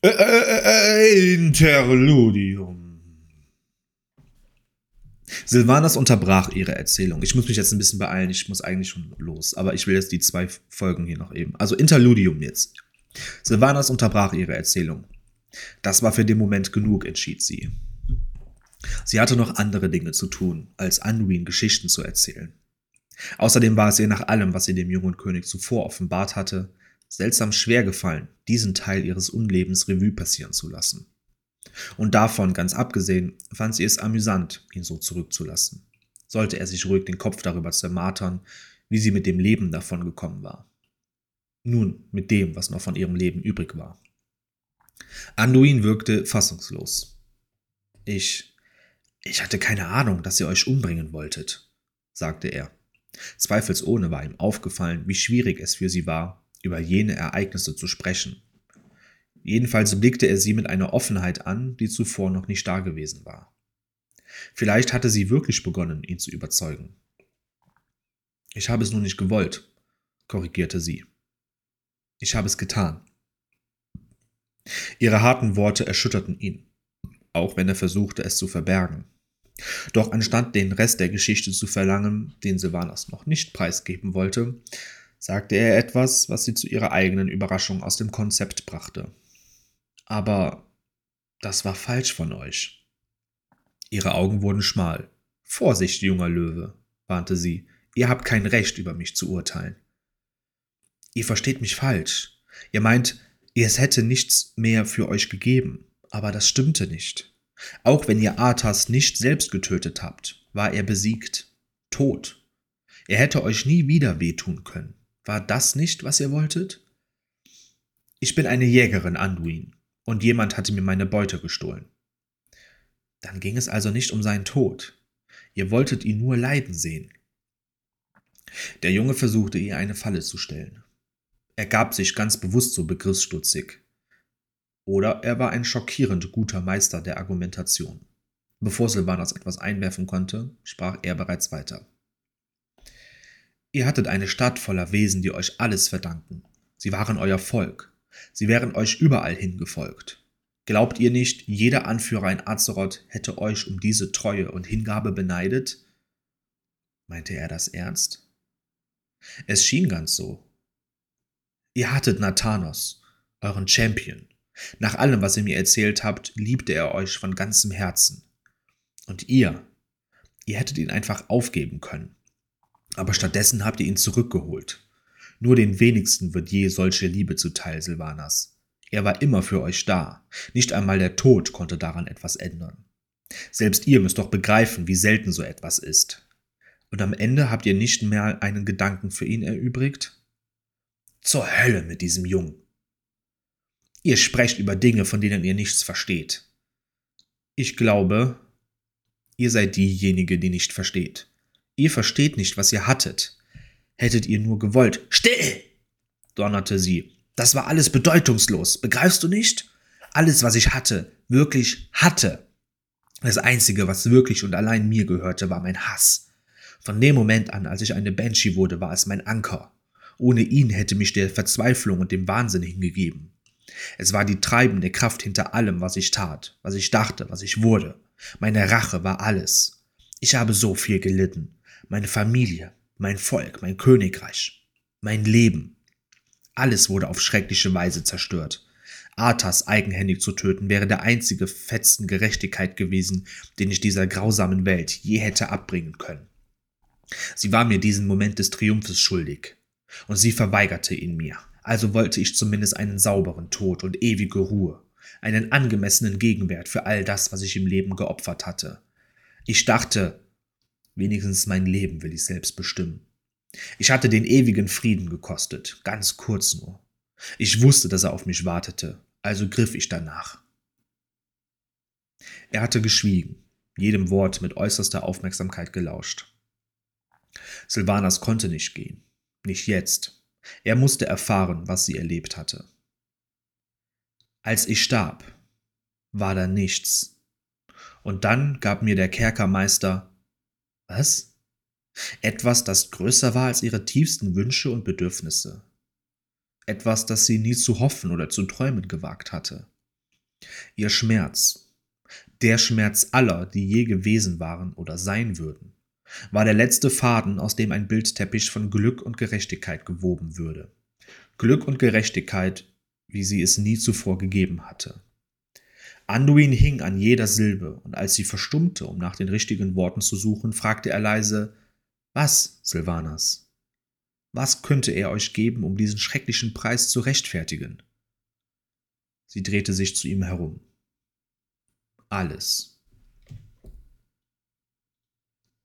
Äh, äh, äh, Interludium. Silvanas unterbrach ihre Erzählung. Ich muss mich jetzt ein bisschen beeilen, ich muss eigentlich schon los, aber ich will jetzt die zwei Folgen hier noch eben. Also Interludium jetzt. Silvanas unterbrach ihre Erzählung. Das war für den Moment genug, entschied sie. Sie hatte noch andere Dinge zu tun, als Anduin Geschichten zu erzählen. Außerdem war es ihr nach allem, was sie dem jungen König zuvor offenbart hatte, seltsam schwer gefallen, diesen Teil ihres Unlebens Revue passieren zu lassen. Und davon ganz abgesehen fand sie es amüsant, ihn so zurückzulassen. Sollte er sich ruhig den Kopf darüber zermartern, wie sie mit dem Leben davon gekommen war. Nun, mit dem, was noch von ihrem Leben übrig war. Anduin wirkte fassungslos. Ich. Ich hatte keine Ahnung, dass ihr euch umbringen wolltet, sagte er. Zweifelsohne war ihm aufgefallen, wie schwierig es für sie war, über jene Ereignisse zu sprechen. Jedenfalls blickte er sie mit einer Offenheit an, die zuvor noch nicht dagewesen war. Vielleicht hatte sie wirklich begonnen, ihn zu überzeugen. Ich habe es nur nicht gewollt, korrigierte sie. Ich habe es getan. Ihre harten Worte erschütterten ihn, auch wenn er versuchte, es zu verbergen. Doch anstatt den Rest der Geschichte zu verlangen, den Sylvanas noch nicht preisgeben wollte, sagte er etwas, was sie zu ihrer eigenen Überraschung aus dem Konzept brachte. Aber das war falsch von euch. Ihre Augen wurden schmal. Vorsicht, junger Löwe, warnte sie, ihr habt kein Recht, über mich zu urteilen. Ihr versteht mich falsch. Ihr meint, es hätte nichts mehr für euch gegeben, aber das stimmte nicht. Auch wenn ihr Arthas nicht selbst getötet habt, war er besiegt, tot. Er hätte euch nie wieder wehtun können. War das nicht, was ihr wolltet? Ich bin eine Jägerin, Anduin, und jemand hatte mir meine Beute gestohlen. Dann ging es also nicht um seinen Tod. Ihr wolltet ihn nur leiden sehen. Der Junge versuchte ihr eine Falle zu stellen. Er gab sich ganz bewusst so begriffsstutzig. Oder er war ein schockierend guter Meister der Argumentation. Bevor Silvanas etwas einwerfen konnte, sprach er bereits weiter. Ihr hattet eine Stadt voller Wesen, die euch alles verdanken. Sie waren euer Volk. Sie wären euch überall hingefolgt. Glaubt ihr nicht, jeder Anführer in Azeroth hätte euch um diese Treue und Hingabe beneidet? Meinte er das ernst? Es schien ganz so. Ihr hattet Nathanos, euren Champion. Nach allem, was ihr mir erzählt habt, liebte er euch von ganzem Herzen. Und ihr, ihr hättet ihn einfach aufgeben können aber stattdessen habt ihr ihn zurückgeholt. Nur den wenigsten wird je solche Liebe zuteil, Silvanas. Er war immer für euch da. Nicht einmal der Tod konnte daran etwas ändern. Selbst ihr müsst doch begreifen, wie selten so etwas ist. Und am Ende habt ihr nicht mehr einen Gedanken für ihn erübrigt? Zur Hölle mit diesem Jungen. Ihr sprecht über Dinge, von denen ihr nichts versteht. Ich glaube, ihr seid diejenige, die nicht versteht. Ihr versteht nicht, was ihr hattet. Hättet ihr nur gewollt. Still! donnerte sie. Das war alles bedeutungslos. Begreifst du nicht? Alles, was ich hatte, wirklich hatte. Das Einzige, was wirklich und allein mir gehörte, war mein Hass. Von dem Moment an, als ich eine Banshee wurde, war es mein Anker. Ohne ihn hätte mich der Verzweiflung und dem Wahnsinn hingegeben. Es war die treibende Kraft hinter allem, was ich tat, was ich dachte, was ich wurde. Meine Rache war alles. Ich habe so viel gelitten meine Familie, mein Volk, mein Königreich, mein Leben. Alles wurde auf schreckliche Weise zerstört. Arthas eigenhändig zu töten wäre der einzige Fetzen Gerechtigkeit gewesen, den ich dieser grausamen Welt je hätte abbringen können. Sie war mir diesen Moment des Triumphes schuldig, und sie verweigerte ihn mir. Also wollte ich zumindest einen sauberen Tod und ewige Ruhe, einen angemessenen Gegenwert für all das, was ich im Leben geopfert hatte. Ich dachte, Wenigstens mein Leben will ich selbst bestimmen. Ich hatte den ewigen Frieden gekostet, ganz kurz nur. Ich wusste, dass er auf mich wartete, also griff ich danach. Er hatte geschwiegen, jedem Wort mit äußerster Aufmerksamkeit gelauscht. Silvanas konnte nicht gehen, nicht jetzt. Er musste erfahren, was sie erlebt hatte. Als ich starb, war da nichts. Und dann gab mir der Kerkermeister was? Etwas, das größer war als ihre tiefsten Wünsche und Bedürfnisse. Etwas, das sie nie zu hoffen oder zu träumen gewagt hatte. Ihr Schmerz, der Schmerz aller, die je gewesen waren oder sein würden, war der letzte Faden, aus dem ein Bildteppich von Glück und Gerechtigkeit gewoben würde. Glück und Gerechtigkeit, wie sie es nie zuvor gegeben hatte. Anduin hing an jeder Silbe, und als sie verstummte, um nach den richtigen Worten zu suchen, fragte er leise Was, Silvanas? Was könnte er euch geben, um diesen schrecklichen Preis zu rechtfertigen? Sie drehte sich zu ihm herum. Alles.